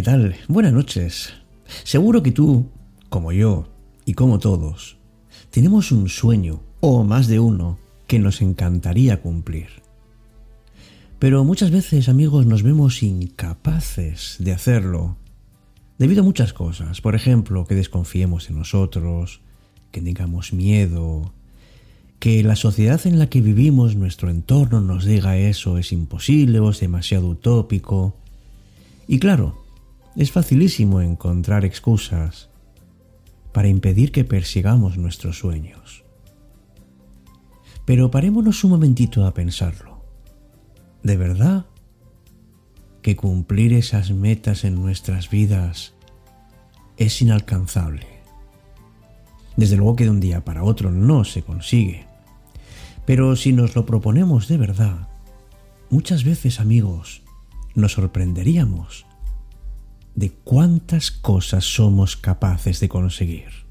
¿qué tal? Buenas noches. Seguro que tú, como yo y como todos, tenemos un sueño, o más de uno, que nos encantaría cumplir. Pero muchas veces, amigos, nos vemos incapaces de hacerlo, debido a muchas cosas. Por ejemplo, que desconfiemos en nosotros, que tengamos miedo, que la sociedad en la que vivimos, nuestro entorno, nos diga eso es imposible o es demasiado utópico. Y claro, es facilísimo encontrar excusas para impedir que persigamos nuestros sueños. Pero parémonos un momentito a pensarlo. ¿De verdad que cumplir esas metas en nuestras vidas es inalcanzable? Desde luego que de un día para otro no se consigue. Pero si nos lo proponemos de verdad, muchas veces amigos, nos sorprenderíamos de cuántas cosas somos capaces de conseguir.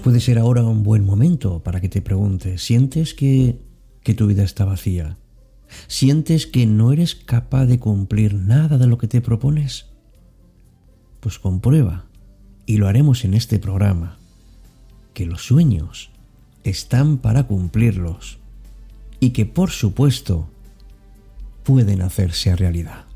Puede ser ahora un buen momento para que te preguntes, ¿sientes que, que tu vida está vacía? ¿Sientes que no eres capaz de cumplir nada de lo que te propones? Pues comprueba, y lo haremos en este programa, que los sueños están para cumplirlos y que por supuesto pueden hacerse realidad.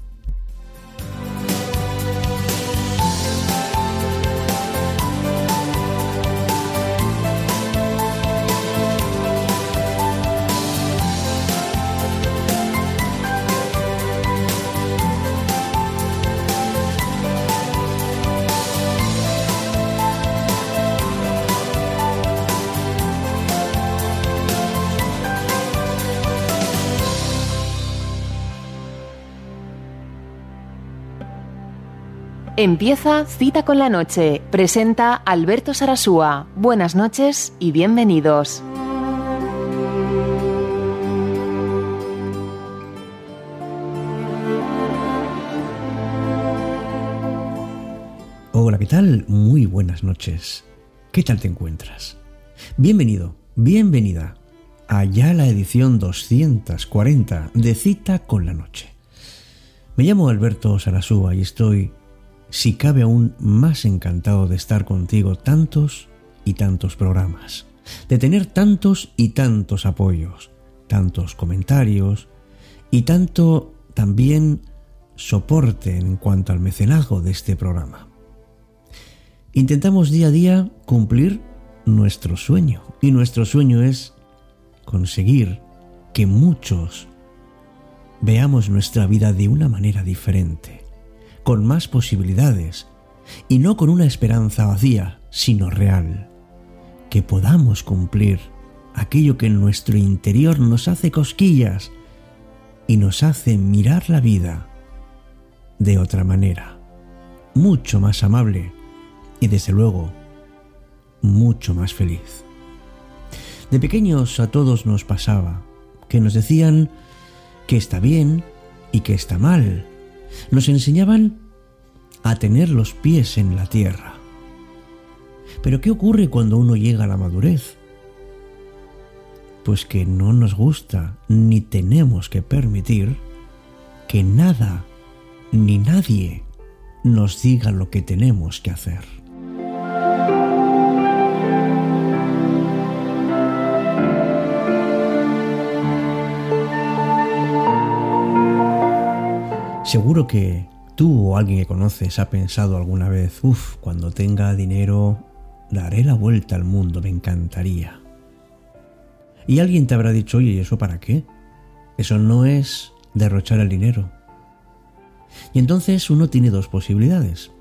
Empieza Cita con la Noche. Presenta Alberto Sarasúa. Buenas noches y bienvenidos. Hola, ¿qué tal? Muy buenas noches. ¿Qué tal te encuentras? Bienvenido, bienvenida a ya la edición 240 de Cita con la Noche. Me llamo Alberto Sarasúa y estoy si cabe aún más encantado de estar contigo tantos y tantos programas, de tener tantos y tantos apoyos, tantos comentarios y tanto también soporte en cuanto al mecenazgo de este programa. Intentamos día a día cumplir nuestro sueño y nuestro sueño es conseguir que muchos veamos nuestra vida de una manera diferente con más posibilidades, y no con una esperanza vacía, sino real, que podamos cumplir aquello que en nuestro interior nos hace cosquillas y nos hace mirar la vida de otra manera, mucho más amable y desde luego mucho más feliz. De pequeños a todos nos pasaba que nos decían que está bien y que está mal, nos enseñaban a tener los pies en la tierra. Pero ¿qué ocurre cuando uno llega a la madurez? Pues que no nos gusta ni tenemos que permitir que nada ni nadie nos diga lo que tenemos que hacer. Seguro que tú o alguien que conoces ha pensado alguna vez, uff, cuando tenga dinero daré la vuelta al mundo, me encantaría. Y alguien te habrá dicho, oye, ¿y eso para qué? Eso no es derrochar el dinero. Y entonces uno tiene dos posibilidades,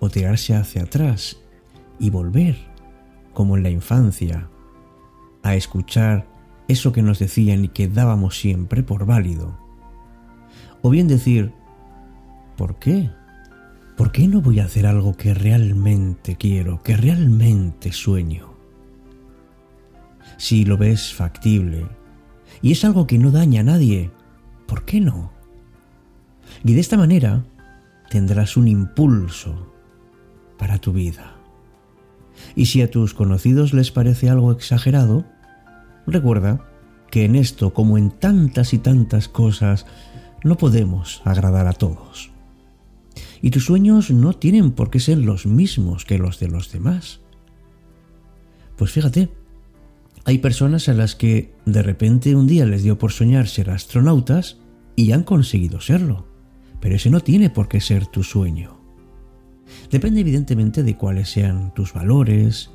o tirarse hacia atrás y volver, como en la infancia, a escuchar eso que nos decían y que dábamos siempre por válido. O bien decir, ¿Por qué? ¿Por qué no voy a hacer algo que realmente quiero, que realmente sueño? si lo ves factible, y es algo que no daña a nadie, ¿por qué no? Y de esta manera tendrás un impulso para tu vida. Y si a tus conocidos les parece algo exagerado, recuerda que en esto, como en tantas y tantas cosas, no podemos agradar a todos. Y tus sueños no tienen por qué ser los mismos que los de los demás. Pues fíjate, hay personas a las que de repente un día les dio por soñar ser astronautas y han conseguido serlo. Pero ese no tiene por qué ser tu sueño. Depende evidentemente de cuáles sean tus valores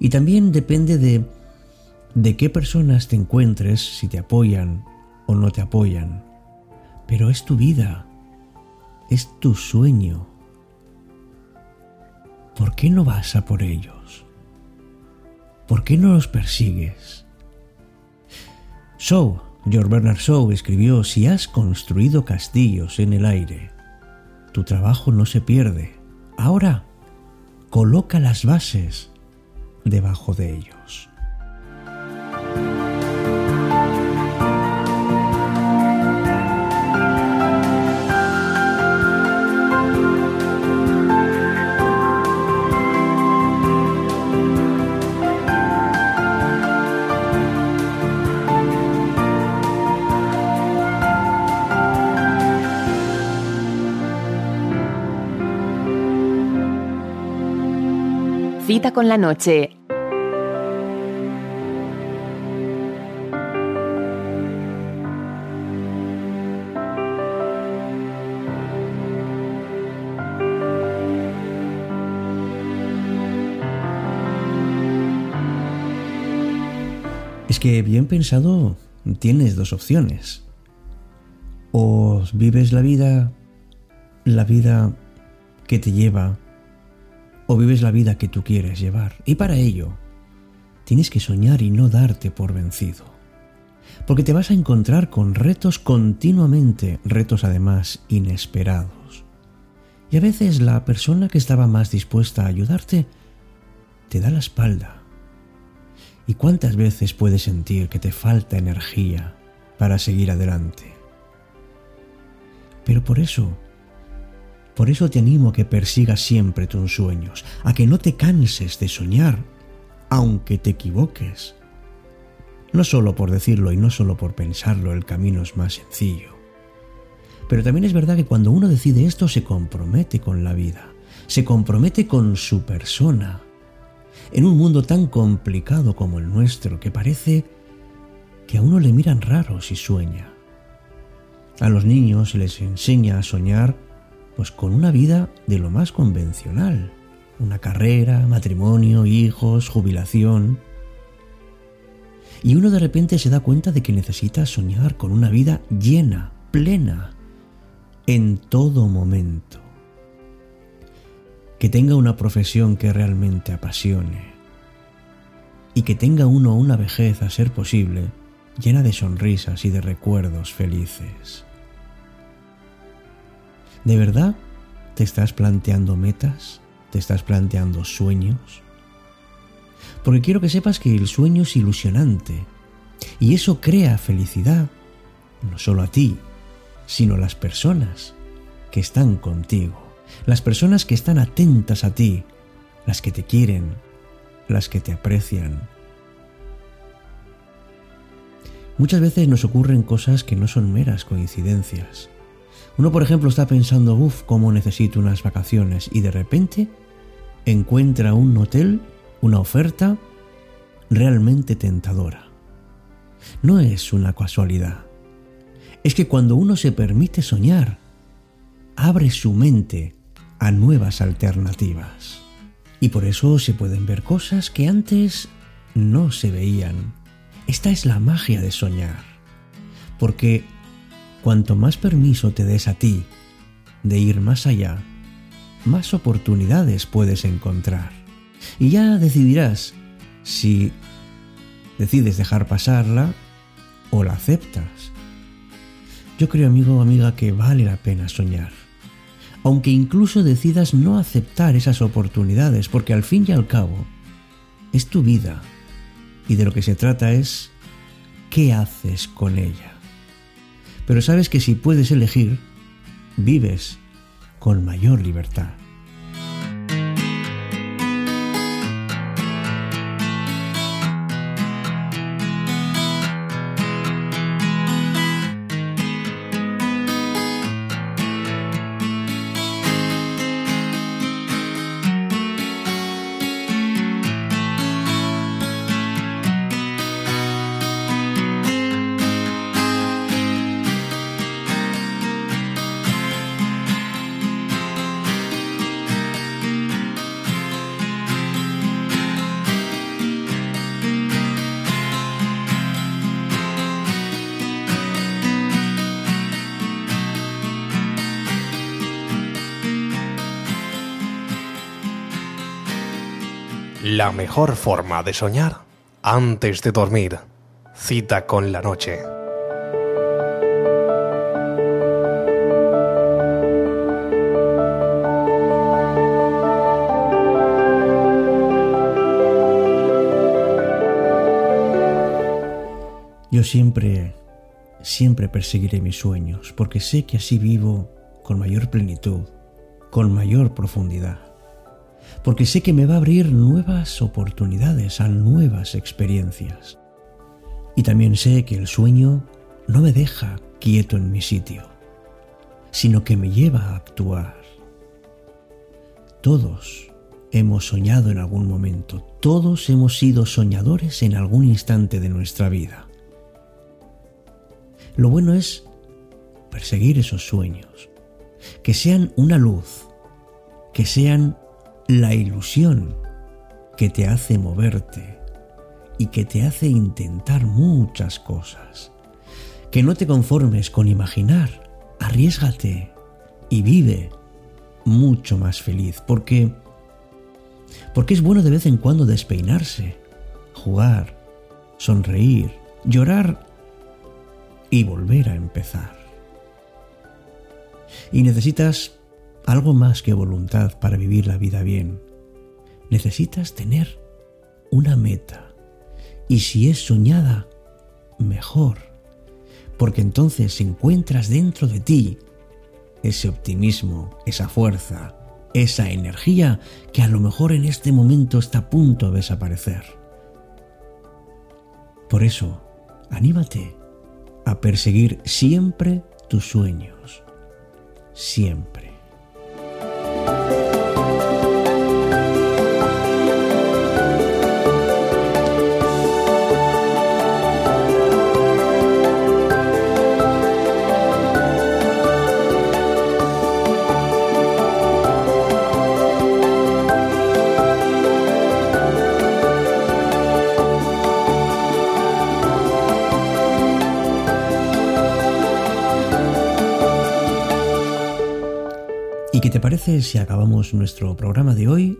y también depende de de qué personas te encuentres, si te apoyan o no te apoyan. Pero es tu vida, es tu sueño. ¿Por qué no vas a por ellos? ¿Por qué no los persigues? Shaw, George Bernard Shaw escribió, si has construido castillos en el aire, tu trabajo no se pierde. Ahora, coloca las bases debajo de ellos. Con la noche. Es que bien pensado tienes dos opciones. O vives la vida, la vida que te lleva o vives la vida que tú quieres llevar. Y para ello, tienes que soñar y no darte por vencido. Porque te vas a encontrar con retos continuamente, retos además inesperados. Y a veces la persona que estaba más dispuesta a ayudarte te da la espalda. ¿Y cuántas veces puedes sentir que te falta energía para seguir adelante? Pero por eso por eso te animo a que persigas siempre tus sueños, a que no te canses de soñar, aunque te equivoques. No solo por decirlo y no solo por pensarlo, el camino es más sencillo. Pero también es verdad que cuando uno decide esto se compromete con la vida, se compromete con su persona. En un mundo tan complicado como el nuestro, que parece que a uno le miran raro si sueña. A los niños se les enseña a soñar pues con una vida de lo más convencional, una carrera, matrimonio, hijos, jubilación. Y uno de repente se da cuenta de que necesita soñar con una vida llena, plena, en todo momento. Que tenga una profesión que realmente apasione. Y que tenga uno una vejez a ser posible, llena de sonrisas y de recuerdos felices. ¿De verdad te estás planteando metas? ¿Te estás planteando sueños? Porque quiero que sepas que el sueño es ilusionante y eso crea felicidad, no solo a ti, sino a las personas que están contigo, las personas que están atentas a ti, las que te quieren, las que te aprecian. Muchas veces nos ocurren cosas que no son meras coincidencias. Uno, por ejemplo, está pensando, uff, cómo necesito unas vacaciones y de repente encuentra un hotel, una oferta realmente tentadora. No es una casualidad. Es que cuando uno se permite soñar, abre su mente a nuevas alternativas. Y por eso se pueden ver cosas que antes no se veían. Esta es la magia de soñar. Porque Cuanto más permiso te des a ti de ir más allá, más oportunidades puedes encontrar. Y ya decidirás si decides dejar pasarla o la aceptas. Yo creo, amigo o amiga, que vale la pena soñar. Aunque incluso decidas no aceptar esas oportunidades, porque al fin y al cabo es tu vida y de lo que se trata es qué haces con ella. Pero sabes que si puedes elegir, vives con mayor libertad. La mejor forma de soñar antes de dormir. Cita con la noche. Yo siempre, siempre perseguiré mis sueños, porque sé que así vivo con mayor plenitud, con mayor profundidad porque sé que me va a abrir nuevas oportunidades a nuevas experiencias. Y también sé que el sueño no me deja quieto en mi sitio, sino que me lleva a actuar. Todos hemos soñado en algún momento, todos hemos sido soñadores en algún instante de nuestra vida. Lo bueno es perseguir esos sueños, que sean una luz, que sean la ilusión que te hace moverte y que te hace intentar muchas cosas. Que no te conformes con imaginar, arriesgate y vive mucho más feliz, porque porque es bueno de vez en cuando despeinarse, jugar, sonreír, llorar y volver a empezar. Y necesitas algo más que voluntad para vivir la vida bien. Necesitas tener una meta. Y si es soñada, mejor. Porque entonces encuentras dentro de ti ese optimismo, esa fuerza, esa energía que a lo mejor en este momento está a punto de desaparecer. Por eso, anímate a perseguir siempre tus sueños. Siempre. ¿Y parece si acabamos nuestro programa de hoy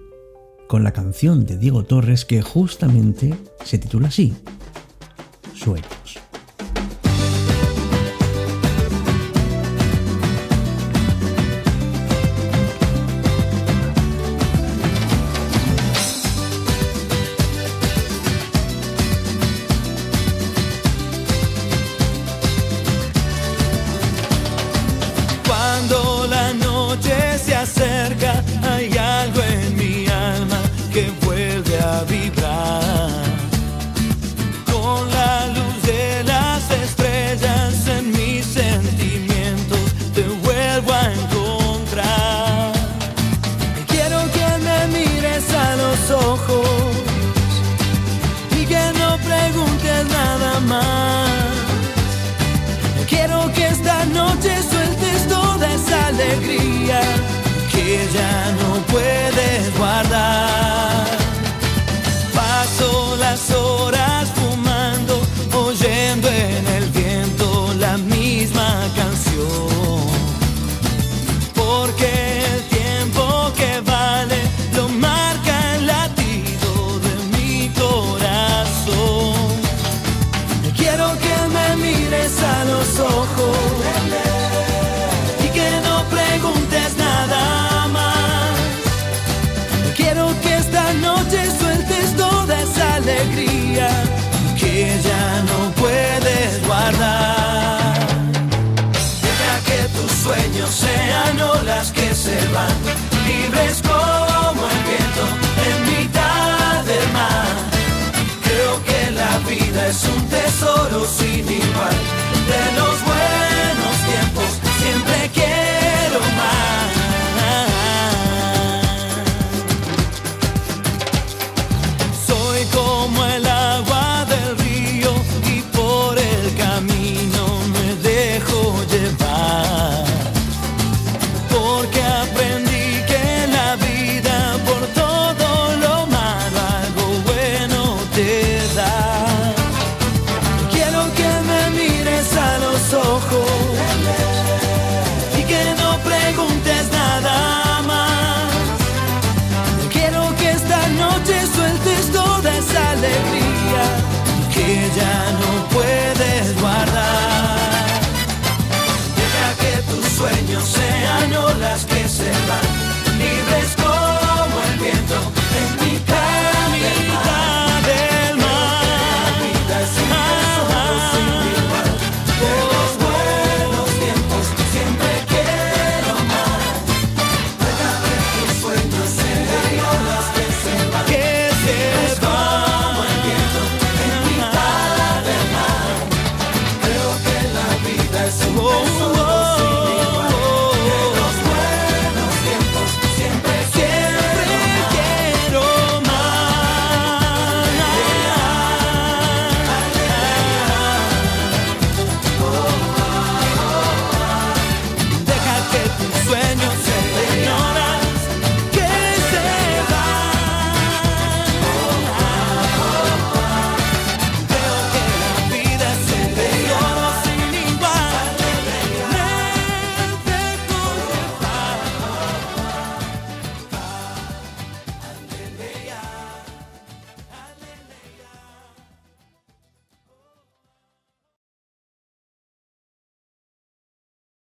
con la canción de Diego Torres que justamente se titula así, Sueños? sueños sean olas que se van.